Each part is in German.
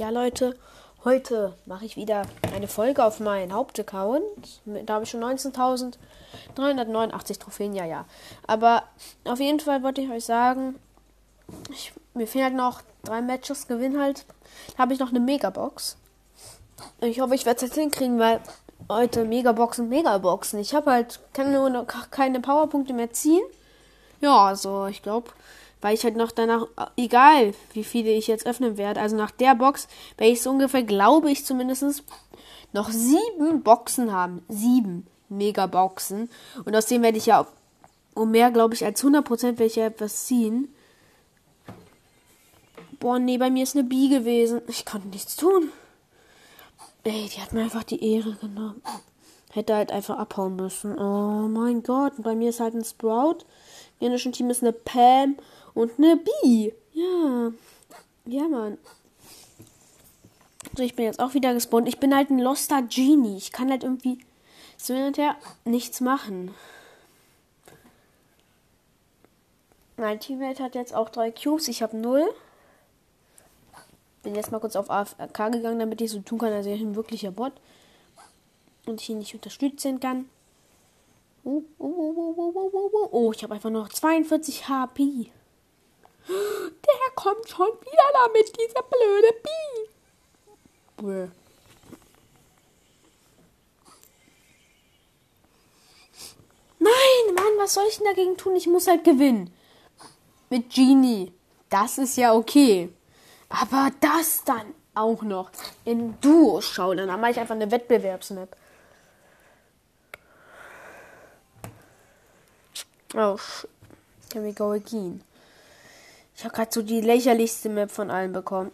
Ja, Leute, heute mache ich wieder eine Folge auf meinen Hauptaccount. Da habe ich schon 19.389 Trophäen, ja, ja. Aber auf jeden Fall wollte ich euch sagen, ich, mir fehlen halt noch drei Matches, gewinnen halt. Da habe ich noch eine Megabox. Ich hoffe, ich werde es jetzt hinkriegen, weil heute Megaboxen, Megaboxen. Ich habe halt keine, keine Powerpunkte mehr ziehen. Ja, also ich glaube, weil ich halt noch danach, egal wie viele ich jetzt öffnen werde, also nach der Box werde ich so ungefähr, glaube ich zumindest, noch sieben Boxen haben. Sieben Megaboxen. Und aus dem werde ich ja um mehr, glaube ich, als 100% werde ich ja etwas ziehen. Boah, nee, bei mir ist eine Bi gewesen. Ich konnte nichts tun. Ey, die hat mir einfach die Ehre genommen. Hätte halt einfach abhauen müssen. Oh mein Gott. Und bei mir ist halt ein Sprout. Im indischen Team ist eine Pam und eine Bee. Ja. Ja, Mann. So, ich bin jetzt auch wieder gespawnt. Ich bin halt ein Loster Genie. Ich kann halt irgendwie so hinterher nichts machen. Mein Teammate hat jetzt auch drei Cubes. Ich habe null. Bin jetzt mal kurz auf AFK gegangen, damit ich so tun kann, als wäre ich ein wirklicher Bot. Und ich ihn nicht unterstützen kann. Oh, oh, oh, oh, oh, oh, oh. oh ich habe einfach noch 42 HP. Der kommt schon wieder damit, dieser blöde Bi. Nein, Mann, was soll ich denn dagegen tun? Ich muss halt gewinnen. Mit Genie. Das ist ja okay. Aber das dann auch noch in Duo schauen. Dann mache ich einfach eine Wettbewerbsmap. Oh, can we go again? Ich habe gerade so die lächerlichste Map von allen bekommen.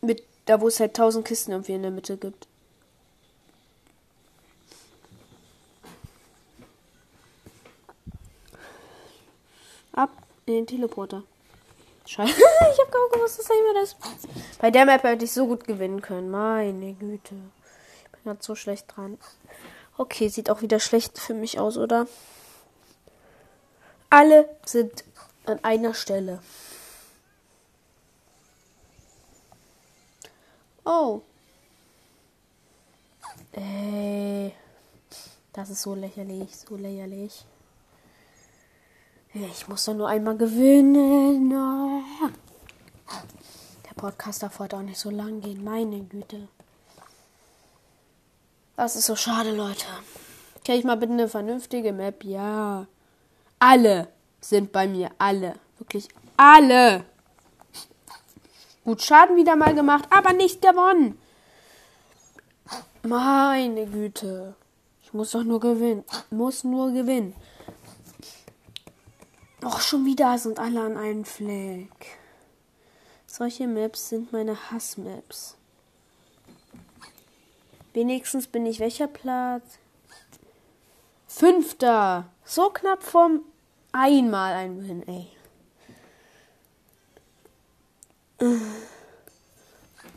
Mit da, wo es halt tausend Kisten irgendwie in der Mitte gibt. Ab in den Teleporter. Scheiße, ich habe gar nicht gewusst, dass immer das. Bei der Map hätte ich so gut gewinnen können. Meine Güte. Ich bin gerade so schlecht dran. Okay, sieht auch wieder schlecht für mich aus, oder? Alle sind an einer Stelle. Oh. Ey. Das ist so lächerlich, so lächerlich. Ich muss doch nur einmal gewinnen. Der Podcast darf heute auch nicht so lang gehen, meine Güte. Das ist so schade, Leute. Kenn ich mal bitte eine vernünftige Map? Ja. Alle sind bei mir. Alle. Wirklich alle. Gut Schaden wieder mal gemacht, aber nicht gewonnen. Meine Güte. Ich muss doch nur gewinnen. Muss nur gewinnen. Och, schon wieder sind alle an einem Fleck. Solche Maps sind meine Hassmaps. Wenigstens bin ich welcher Platz? Fünfter. So knapp vom einmal ein Win, ey.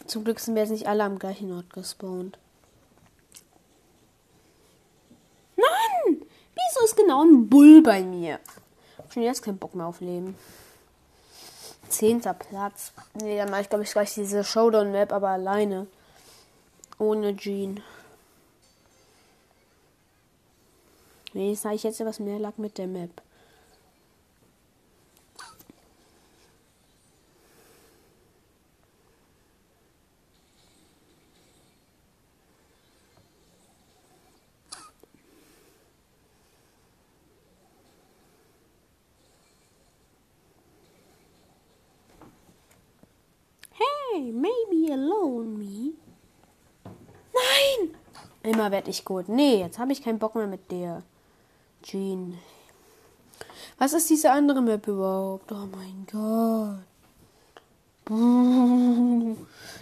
Zum Glück sind wir jetzt nicht alle am gleichen Ort gespawnt. Nein! Wieso ist genau ein Bull bei mir? Schon jetzt keinen Bock mehr auf Leben. Zehnter Platz. Nee, dann mache ich, glaube ich, gleich diese Showdown-Map, aber alleine. Ohne Jean. Nee, sage ich jetzt etwas mehr lag mit der Map. Hey, maybe alone me. Nein! Immer werde ich gut. Nee, jetzt habe ich keinen Bock mehr mit der. Jean. Was ist diese andere Map überhaupt? Oh mein Gott.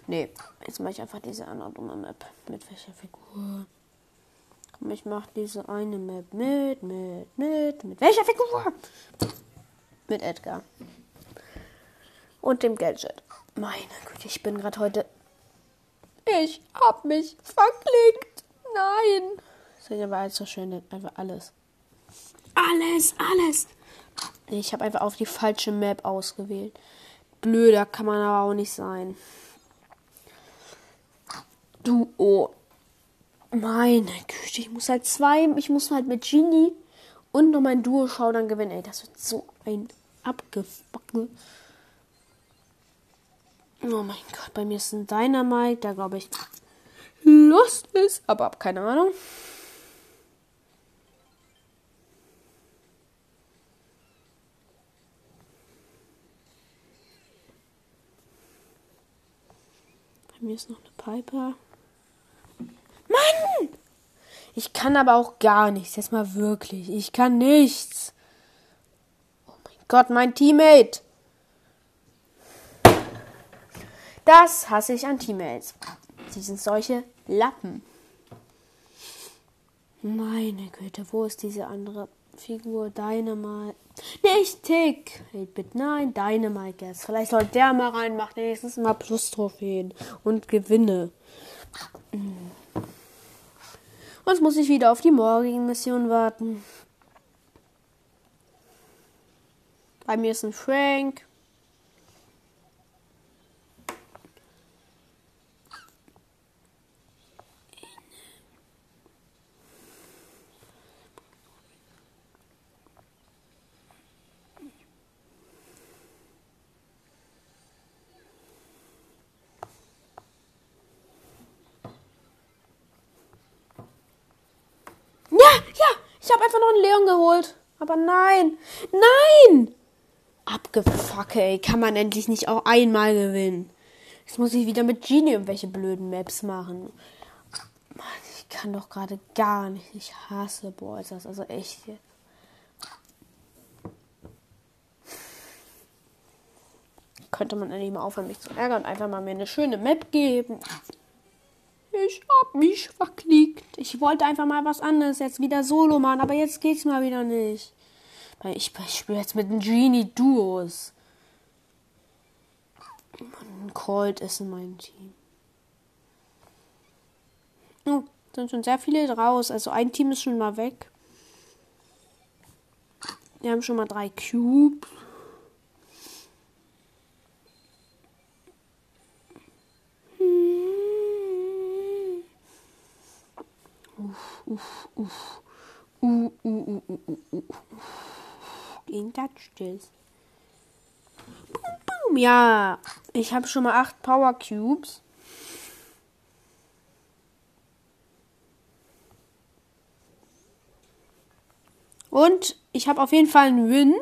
Nee, jetzt mache ich einfach diese andere dumme Map. Mit welcher Figur? Komm, ich mache diese eine Map mit, mit, mit, mit welcher Figur? Mit Edgar. Und dem Gadget. Meine Güte, ich bin gerade heute. Ich hab mich verklickt. Nein. Das ist aber alles so schön. Einfach alles. Alles, alles. Ich habe einfach auf die falsche Map ausgewählt. Blöder kann man aber auch nicht sein. Duo. Meine Güte, ich muss halt zwei, ich muss halt mit Genie und noch mein Duo schauen, dann gewinnen. Ey, das wird so ein abgefuckte. Oh mein Gott, bei mir ist ein Dynamite, da glaube ich Lost ist, aber hab keine Ahnung. Bei mir ist noch eine Piper. Mann! Ich kann aber auch gar nichts. Jetzt mal wirklich. Ich kann nichts. Oh mein Gott, mein Teammate. Das hasse ich an Teammates. Sie sind solche Lappen. Meine Güte, wo ist diese andere Figur? Dynamite. Nicht Tick. Hey, bitte, nein, Dynamite jetzt. Vielleicht soll der mal rein, macht nächstes Mal Plus-Trophäen und Gewinne. Und jetzt muss ich wieder auf die morgigen Missionen warten. Bei mir ist ein Frank. Ich habe einfach noch einen Leon geholt. Aber nein. Nein! Abgefucke, ey. Kann man endlich nicht auch einmal gewinnen. Jetzt muss ich wieder mit Genie irgendwelche blöden Maps machen. Mann, ich kann doch gerade gar nicht. Ich hasse Ballstars. Also echt. Könnte man endlich mal aufhören, mich zu ärgern und einfach mal mir eine schöne Map geben. Ich hab mich verklickt. Ich wollte einfach mal was anderes jetzt wieder solo machen, aber jetzt geht's mal wieder nicht. Ich, ich spiele jetzt mit den Genie-Duos. Mann, Cold ist in meinem Team. Oh, sind schon sehr viele raus. Also ein Team ist schon mal weg. Wir haben schon mal drei Cubes. Uff, uff. Uh, uh, uh, uh, uh, uh. Gegen Touchstills. Boom, boom. Ja, ich habe schon mal acht Power Cubes. Und ich habe auf jeden Fall einen Win.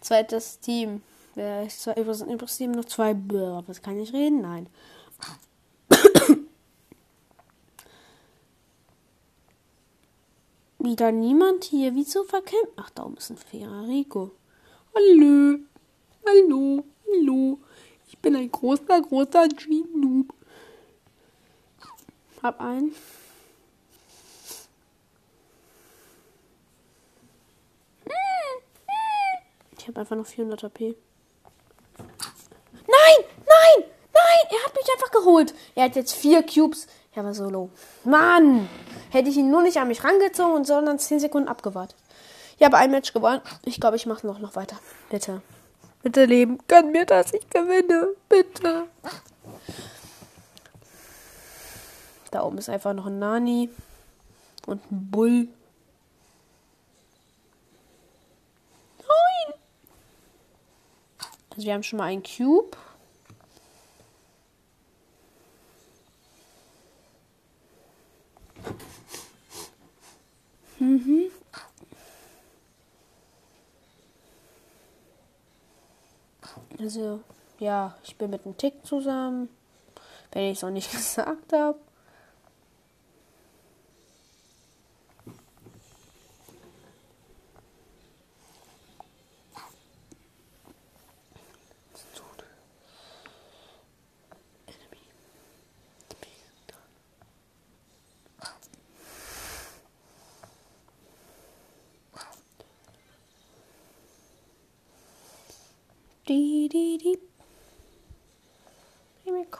Zweites Team. Zwar übrigens Team noch zwei. Was kann ich reden? Nein. Wieder niemand hier. Wieso verkämpft? Ach, da oben ist ein Ferrarico. Hallo. Hallo. Hallo. Ich bin ein großer, großer G-Noob. Hab einen. Ich habe einfach noch 400 AP. Nein! Nein! Nein! Er hat mich einfach geholt. Er hat jetzt vier Cubes. Er war solo. Mann! Hätte ich ihn nur nicht an mich rangezogen, sondern 10 Sekunden abgewartet. Ich habe ein Match gewonnen. Ich glaube, ich mache noch, noch weiter. Bitte. Bitte, Leben. Gönn mir das. Ich gewinne. Bitte. Da oben ist einfach noch ein Nani. Und ein Bull. Nein! Also wir haben schon mal einen Cube. Mhm. Also, ja, ich bin mit einem Tick zusammen. Wenn ich es noch nicht gesagt habe.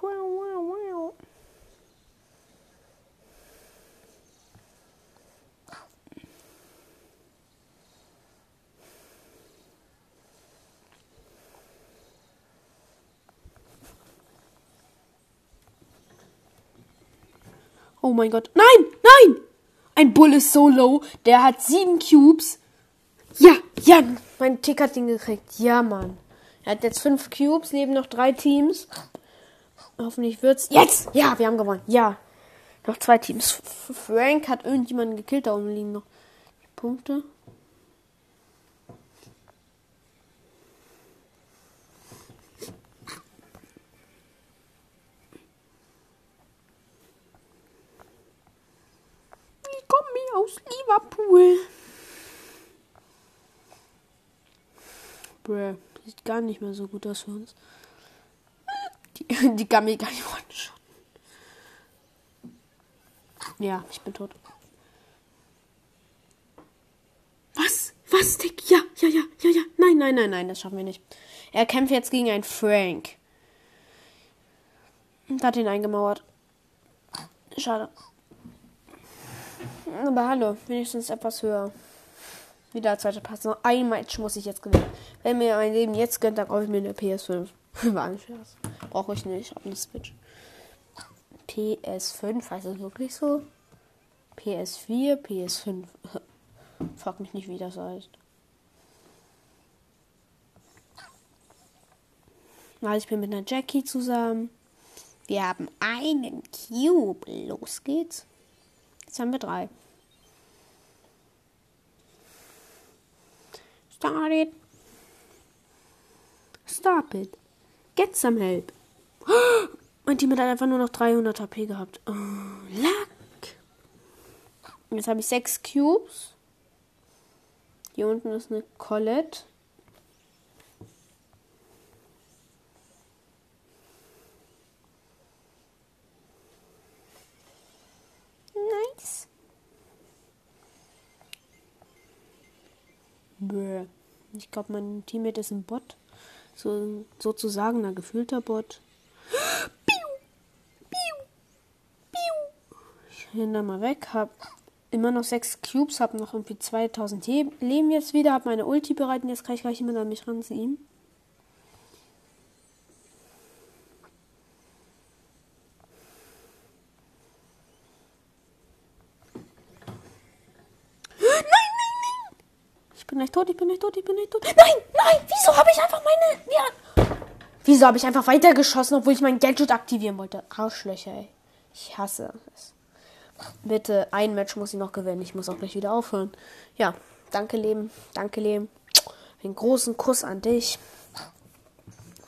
Wow, wow, wow. Oh mein Gott. Nein, nein! Ein Bull ist so low. Der hat sieben Cubes. Ja, ja, mein Tick hat ihn gekriegt. Ja, Mann. Er hat jetzt fünf Cubes, neben noch drei Teams. Hoffentlich wird's. Jetzt! Ja, wir haben gewonnen. Ja. Noch zwei Teams. Frank hat irgendjemanden gekillt. Da oben liegen noch die Punkte. Ich komme aus Liverpool. Bruh. Sieht gar nicht mehr so gut aus für uns. Die, die mich gar nicht one-shotten. Ja, ich bin tot. Was? Was, Dick? Ja, ja, ja, ja, ja. Nein, nein, nein, nein, das schaffen wir nicht. Er kämpft jetzt gegen einen Frank. Und hat ihn eingemauert. Schade. Aber hallo, wenigstens etwas höher. Wieder zweite Pass. Noch ein Match muss ich jetzt gewinnen. Wenn mir mein Leben jetzt gönnt, dann kaufe ich mir eine PS5. War ein Scherz. Brauche ich nicht. Ich habe eine Switch. PS5, heißt das wirklich so? PS4, PS5. Frag mich nicht, wie das heißt. Also ich bin mit einer Jackie zusammen. Wir haben einen Cube. Los geht's. Jetzt haben wir drei. Start it. Stop it. Get some help. Mein Team hat einfach nur noch 300 HP gehabt. Oh, Luck. Jetzt habe ich sechs Cubes. Hier unten ist eine Colette. Bäh. Ich glaube, mein Teammate ist ein Bot. So, sozusagen ein gefühlter Bot. Ich renne mal weg, hab immer noch sechs Cubes, hab noch irgendwie 2000 Leben jetzt wieder, hab meine Ulti bereit und jetzt kann ich gleich jemand an mich ranziehen. Gleich tot, ich bin gleich tot, ich bin gleich tot. Nein, nein, wieso habe ich einfach meine. Ja. Wieso habe ich einfach weitergeschossen, obwohl ich mein Gadget aktivieren wollte? Arschlöcher, ey. Ich hasse es. Bitte, ein Match muss ich noch gewinnen. Ich muss auch gleich wieder aufhören. Ja, danke, Leben. Danke, Leben. Einen großen Kuss an dich.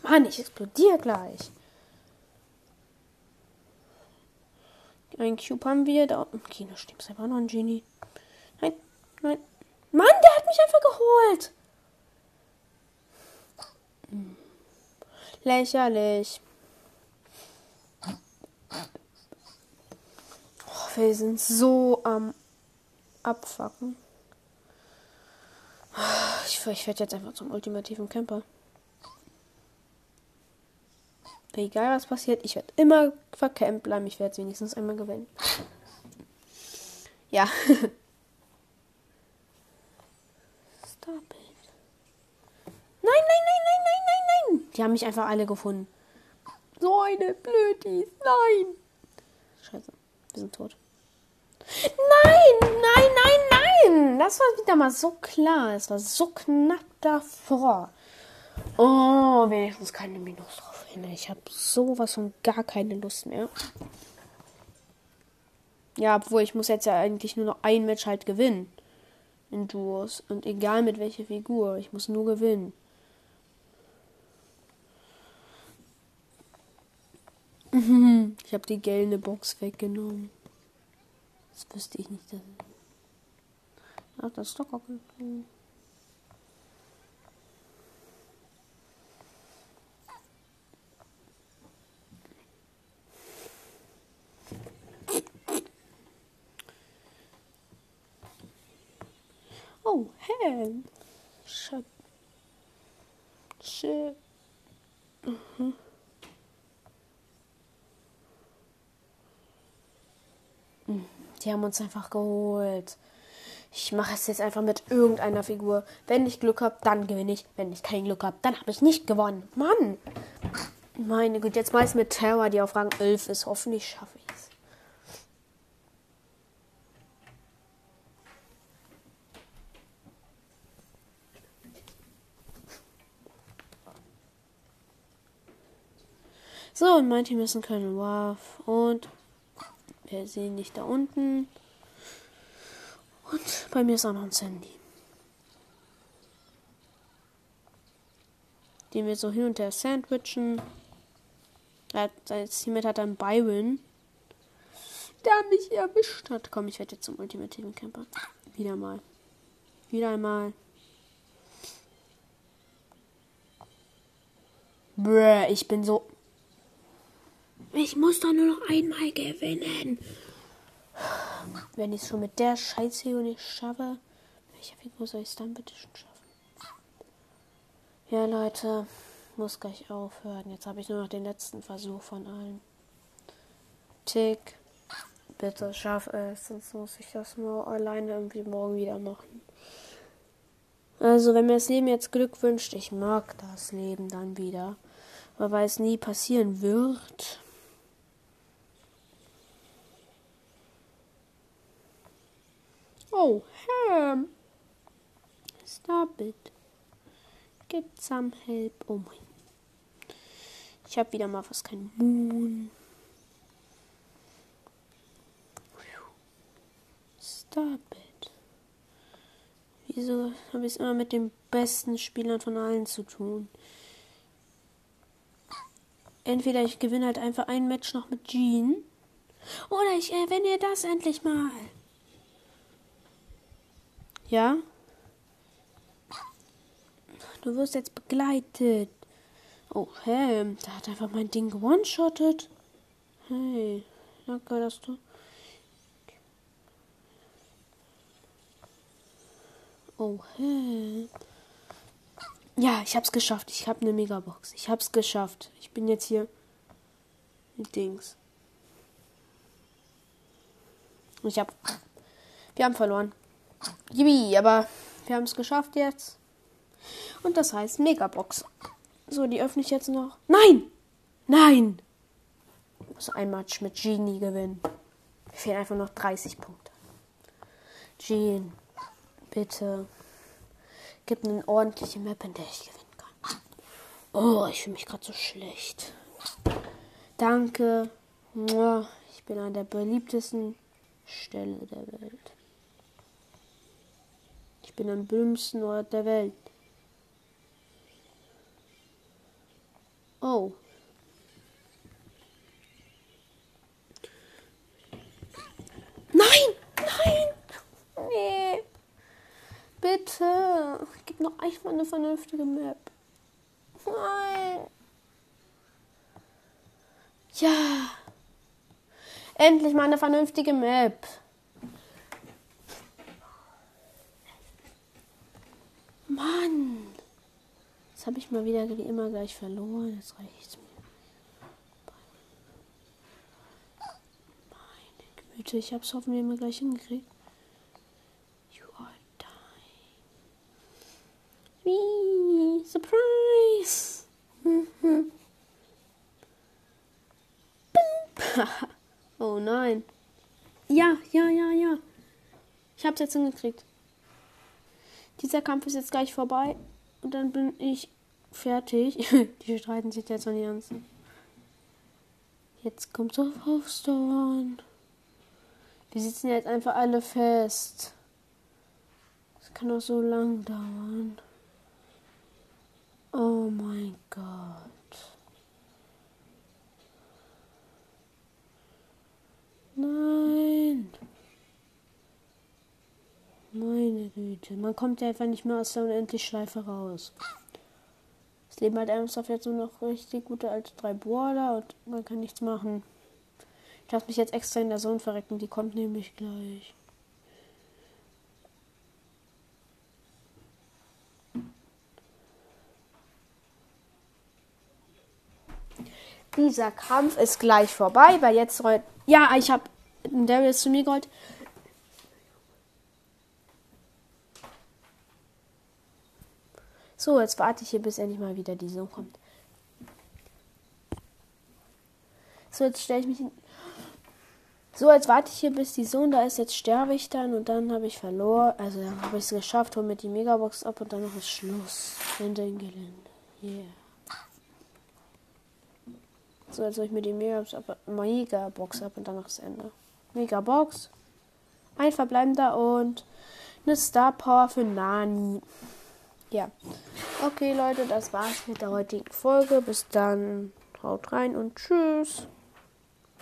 Mann, ich explodiere gleich. Ein Cube haben wir. Da okay, da steht einfach noch ein Genie. Nein, nein, Mann, der hat mich einfach geholt. Lächerlich. Oh, wir sind so am Abfacken. Ich, ich werde jetzt einfach zum ultimativen Camper. Egal was passiert, ich werde immer verkämpft bleiben. Ich werde es wenigstens einmal gewinnen. Ja. Stop it. Nein, nein, nein, nein, nein, nein, nein. Die haben mich einfach alle gefunden. So eine Blödis. Nein. Scheiße. Wir sind tot. Nein, nein, nein, nein. Das war wieder mal so klar. Es war so knapp davor. Oh, wenigstens keine Minus drauf hin. Ich habe sowas und gar keine Lust mehr. Ja, obwohl ich muss jetzt ja eigentlich nur noch ein Match halt gewinnen in Duos. Und egal mit welcher Figur, ich muss nur gewinnen. Ich habe die gelbe Box weggenommen. Das wüsste ich nicht. Ach, das ist doch auch okay. Oh, hell. Shut. Shit. Mhm. Die haben uns einfach geholt. Ich mache es jetzt einfach mit irgendeiner Figur. Wenn ich Glück habe, dann gewinne ich. Wenn ich kein Glück habe, dann habe ich nicht gewonnen. Mann! Meine Güte, jetzt meist mit Terra, die auf Rang 11 ist. Hoffentlich schaffe ich es. So, und mein Team ist ein Colonel Waff und wir sehen nicht da unten. Und bei mir ist auch noch ein Sandy. Den wir so hin und her sandwichen. Hat, sein Teammate hat dann Byron. Der mich erwischt hat. Komm, ich werde jetzt zum ultimativen Camper. Wieder mal. Wieder einmal. Bruh, ich bin so. Ich muss doch nur noch einmal gewinnen. Wenn ich es schon mit der Scheiße hier nicht schaffe, welche Figur soll ich es dann bitte schon schaffen? Ja, Leute, muss gleich aufhören. Jetzt habe ich nur noch den letzten Versuch von allen. Tick, bitte schaff es, sonst muss ich das nur alleine irgendwie morgen wieder machen. Also, wenn mir das Leben jetzt Glück wünscht, ich mag das Leben dann wieder. Aber weil es nie passieren wird. Oh, Ham. Stop it. Get some help. Oh mein. Ich habe wieder mal fast keinen Moon. Stop it. Wieso habe ich es immer mit den besten Spielern von allen zu tun? Entweder ich gewinne halt einfach ein Match noch mit Jean. Oder ich erwähne das endlich mal. Ja? Du wirst jetzt begleitet. Oh, hey, der hat einfach mein Ding gewone-shottet. Hey, danke, dass du. Oh, hey. Ja, ich hab's geschafft. Ich hab eine Megabox. Ich hab's geschafft. Ich bin jetzt hier mit Dings. Ich hab. Wir haben verloren. Yippie, aber wir haben es geschafft jetzt. Und das heißt Megabox. So, die öffne ich jetzt noch. Nein! Nein! Ich muss ein Match mit Genie gewinnen. Mir fehlen einfach noch 30 Punkte. Jean, bitte. Gib eine ordentliche Map, in der ich gewinnen kann. Oh, ich fühle mich gerade so schlecht. Danke. Ich bin an der beliebtesten Stelle der Welt. Ich bin am blümsten Ort der Welt. Oh. Nein! Nein! Nee. Bitte. Gib noch einmal eine vernünftige Map. Nein. Ja. Endlich mal eine vernünftige Map. Mann. Jetzt habe ich mal wieder wie immer gleich verloren. Jetzt reicht mir. Meine Güte, ich habe es hoffentlich immer gleich hingekriegt. You are dying. Wie? Surprise! oh nein. Ja, ja, ja, ja. Ich habe es jetzt hingekriegt. Dieser Kampf ist jetzt gleich vorbei und dann bin ich fertig. die streiten sich jetzt an die ganzen. Jetzt kommt es auf Aufsteuern. Wir sitzen jetzt einfach alle fest. Das kann doch so lang dauern. Oh mein Gott. Nein. Meine Güte. Man kommt ja einfach nicht mehr aus der Unendlich-Schleife raus. Es leben halt ernsthaft jetzt nur noch richtig gute alte drei Border und man kann nichts machen. Ich lasse mich jetzt extra in der Sonne verrecken, die kommt nämlich gleich. Dieser Kampf ist gleich vorbei, weil jetzt ja, ich habe Darius zu mir geholt. So, jetzt warte ich hier, bis endlich mal wieder die Sonne kommt. So, jetzt stelle ich mich hin. So, jetzt warte ich hier, bis die Sohn da ist. Jetzt sterbe ich dann und dann habe ich verloren. Also dann habe ich es geschafft, hole mir die Megabox ab und dann noch ist Schluss. Ende im Gelände. Yeah. So, als soll ich mir die Mega-Box ab und danach das Ende. Mega-Box. Ein verbleibender und eine Star Power für Nani. Ja. Okay, Leute, das war's mit der heutigen Folge. Bis dann. Haut rein und tschüss.